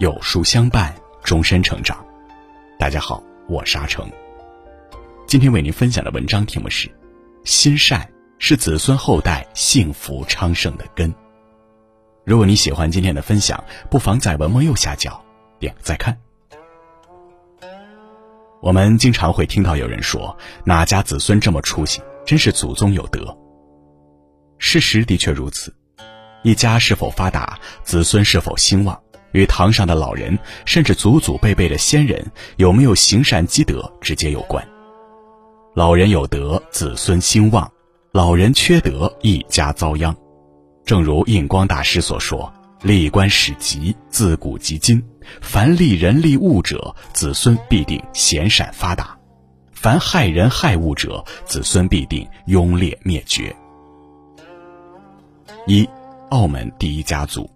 有书相伴，终身成长。大家好，我是阿成。今天为您分享的文章题目是：心善是子孙后代幸福昌盛的根。如果你喜欢今天的分享，不妨在文末右下角点个再看。我们经常会听到有人说：“哪家子孙这么出息，真是祖宗有德。”事实的确如此。一家是否发达，子孙是否兴旺，与堂上的老人，甚至祖祖辈辈的先人有没有行善积德直接有关。老人有德，子孙兴旺；老人缺德，一家遭殃。正如印光大师所说：“立官史籍，自古及今，凡利人利物者，子孙必定贤善发达；凡害人害物者，子孙必定庸劣灭绝。”一。澳门第一家族。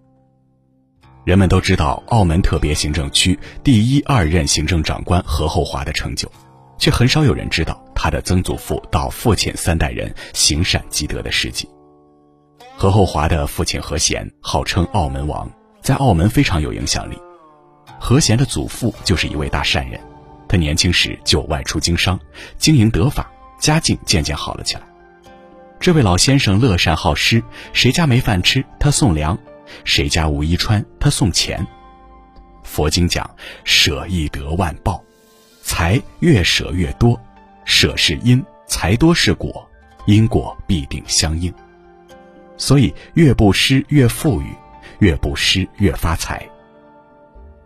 人们都知道澳门特别行政区第一、二任行政长官何厚华的成就，却很少有人知道他的曾祖父到父亲三代人行善积德的事迹。何厚华的父亲何贤号称澳门王，在澳门非常有影响力。何贤的祖父就是一位大善人，他年轻时就外出经商，经营得法，家境渐渐好了起来。这位老先生乐善好施，谁家没饭吃，他送粮；谁家无衣穿，他送钱。佛经讲舍易得万报，财越舍越多，舍是因，财多是果，因果必定相应。所以越布施越富裕，越布施越发财。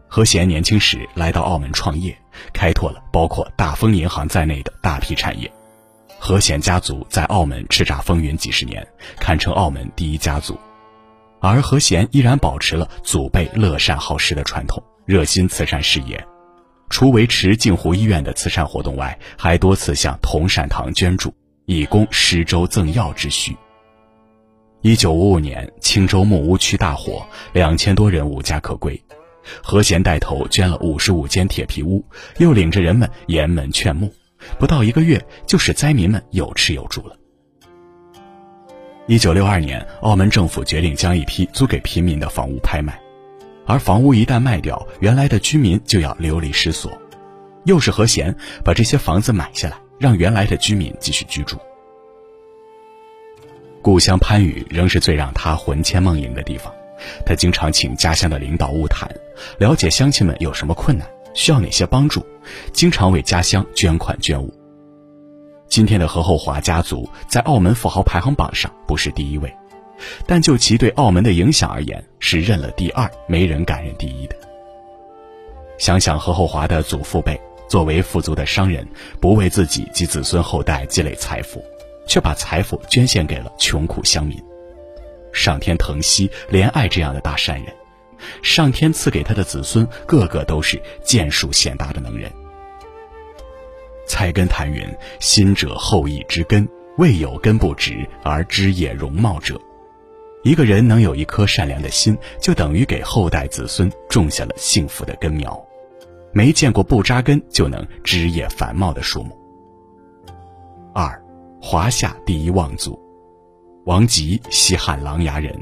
何贤年轻时来到澳门创业，开拓了包括大丰银行在内的大批产业。何贤家族在澳门叱咤风云几十年，堪称澳门第一家族。而何贤依然保持了祖辈乐善好施的传统，热心慈善事业。除维持镜湖医院的慈善活动外，还多次向同善堂捐助，以供施粥赠药之需。一九五五年，青州木屋区大火，两千多人无家可归。何贤带头捐了五十五间铁皮屋，又领着人们沿门劝募。不到一个月，就使灾民们有吃有住了。一九六二年，澳门政府决定将一批租给平民的房屋拍卖，而房屋一旦卖掉，原来的居民就要流离失所。又是何贤把这些房子买下来，让原来的居民继续居住。故乡番禺仍是最让他魂牵梦萦的地方，他经常请家乡的领导晤谈，了解乡亲们有什么困难。需要哪些帮助？经常为家乡捐款捐物。今天的何厚华家族在澳门富豪排行榜上不是第一位，但就其对澳门的影响而言，是认了第二，没人敢认第一的。想想何厚华的祖父辈，作为富足的商人，不为自己及子孙后代积累财富，却把财富捐献给了穷苦乡民。上天疼惜怜爱这样的大善人。上天赐给他的子孙，个个都是剑术显达的能人。菜根谭云：“心者后裔之根，未有根不直而枝叶容貌者。”一个人能有一颗善良的心，就等于给后代子孙种下了幸福的根苗。没见过不扎根就能枝叶繁茂的树木。二，华夏第一望族，王吉，西汉琅琊人。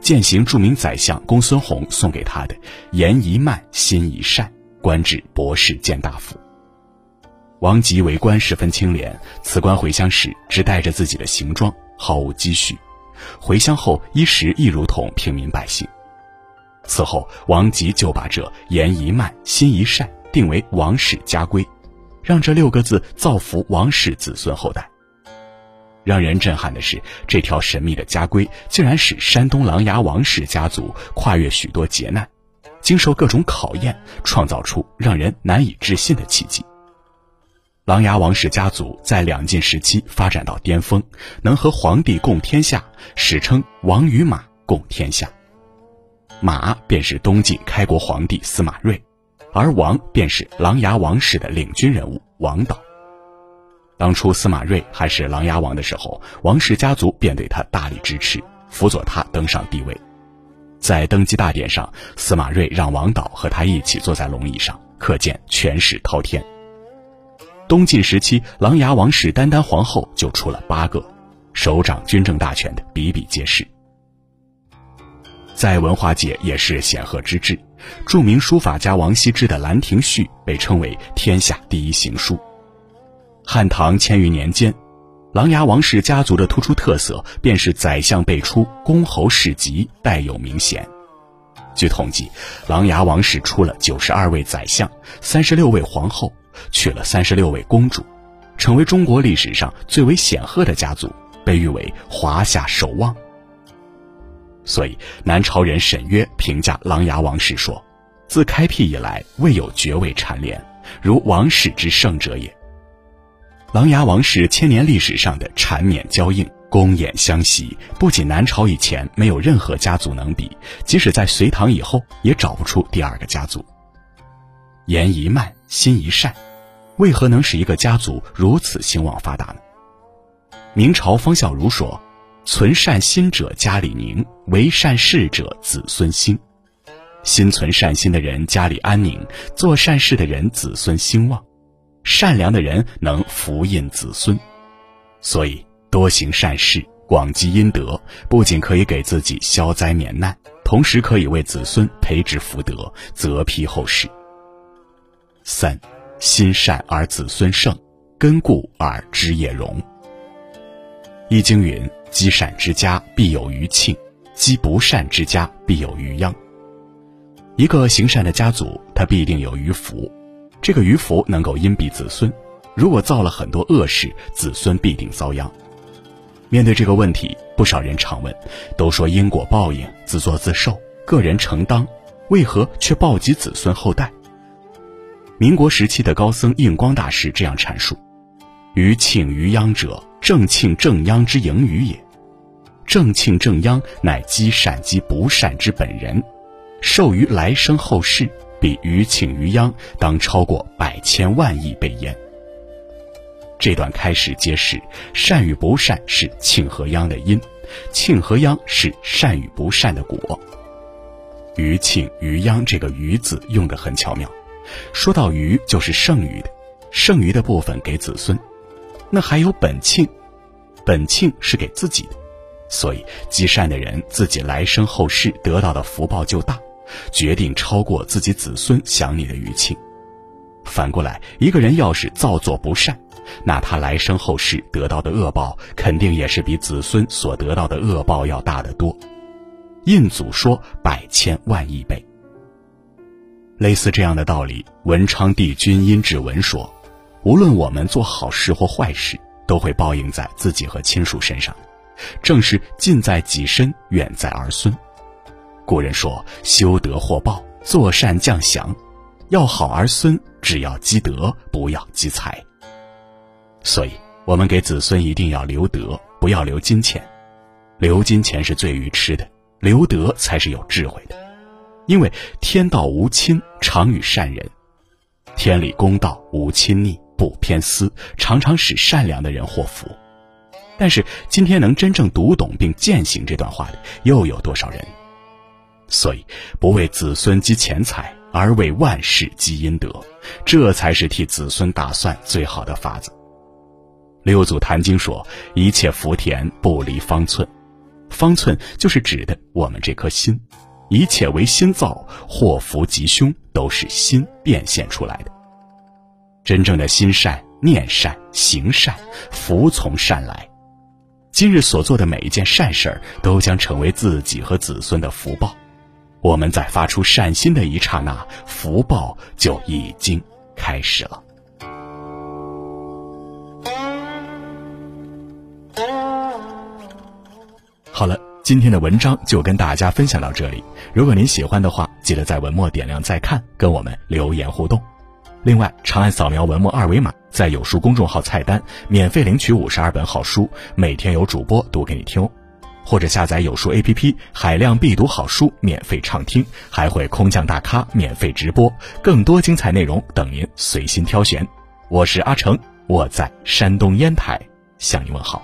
践行著名宰相公孙弘送给他的“言一慢，心一善”，官至博士谏大夫。王吉为官十分清廉，辞官回乡时只带着自己的行装，毫无积蓄。回乡后衣食亦如同平民百姓。此后，王吉就把这“言一慢，心一善”定为王室家规，让这六个字造福王室子孙后代。让人震撼的是，这条神秘的家规竟然使山东琅琊王氏家族跨越许多劫难，经受各种考验，创造出让人难以置信的奇迹。琅琊王氏家族在两晋时期发展到巅峰，能和皇帝共天下，史称“王与马共天下”。马便是东晋开国皇帝司马睿，而王便是琅琊王氏的领军人物王导。当初司马睿还是琅琊王的时候，王氏家族便对他大力支持，辅佐他登上帝位。在登基大典上，司马睿让王导和他一起坐在龙椅上，可见权势滔天。东晋时期，琅琊王氏单单皇后就出了八个，手掌军政大权的比比皆是。在文化界也是显赫之至。著名书法家王羲之的《兰亭序》被称为天下第一行书。汉唐千余年间，琅琊王氏家族的突出特色便是宰相辈出，公侯世袭，代有名衔。据统计，琅琊王氏出了九十二位宰相，三十六位皇后，娶了三十六位公主，成为中国历史上最为显赫的家族，被誉为华夏首望。所以，南朝人沈约评价琅琊王氏说：“自开辟以来，未有爵位蝉联，如王室之盛者也。”琅琊王氏千年历史上的缠绵交映、公演相袭，不仅南朝以前没有任何家族能比，即使在隋唐以后，也找不出第二个家族。言一慢，心一善，为何能使一个家族如此兴旺发达呢？明朝方孝孺说。存善心者家里宁，为善事者子孙兴。心存善心的人家里安宁，做善事的人子孙兴旺。善良的人能福荫子孙，所以多行善事，广积阴德，不仅可以给自己消灾免难，同时可以为子孙培植福德，泽披后世。三，心善而子孙盛，根固而枝叶荣。易经云。积善之家必有余庆，积不善之家必有余殃。一个行善的家族，他必定有余福，这个余福能够荫庇子孙。如果造了很多恶事，子孙必定遭殃。面对这个问题，不少人常问：都说因果报应，自作自受，个人承当，为何却报及子孙后代？民国时期的高僧印光大师这样阐述：余庆余殃者。正庆正殃之盈余也，正庆正殃乃积善积不善之本人，受于来生后世，比余庆余殃当超过百千万亿倍焉。这段开始揭示，善与不善是庆和殃的因，庆和殃是善与不善的果。余庆余殃这个余字用得很巧妙，说到余就是剩余的，剩余的部分给子孙。那还有本庆，本庆是给自己的，所以积善的人自己来生后世得到的福报就大，决定超过自己子孙享你的余庆。反过来，一个人要是造作不善，那他来生后世得到的恶报肯定也是比子孙所得到的恶报要大得多。印祖说百千万亿倍。类似这样的道理，文昌帝君阴骘文说。无论我们做好事或坏事，都会报应在自己和亲属身上，正是近在己身，远在儿孙。古人说：“修德获报，做善降祥。”要好儿孙，只要积德，不要积财。所以，我们给子孙一定要留德，不要留金钱。留金钱是最愚痴的，留德才是有智慧的。因为天道无亲，常与善人；天理公道无亲逆。不偏私，常常使善良的人祸福。但是今天能真正读懂并践行这段话的，又有多少人？所以，不为子孙积钱财，而为万世积阴德，这才是替子孙打算最好的法子。六祖坛经说：“一切福田不离方寸，方寸就是指的我们这颗心。一切为心造，祸福吉凶都是心变现出来的。”真正的心善、念善、行善，福从善来。今日所做的每一件善事儿，都将成为自己和子孙的福报。我们在发出善心的一刹那，福报就已经开始了。好了，今天的文章就跟大家分享到这里。如果您喜欢的话，记得在文末点亮再看，跟我们留言互动。另外，长按扫描文末二维码，在有书公众号菜单免费领取五十二本好书，每天有主播读给你听。或者下载有书 APP，海量必读好书免费畅听，还会空降大咖免费直播，更多精彩内容等您随心挑选。我是阿成，我在山东烟台向你问好。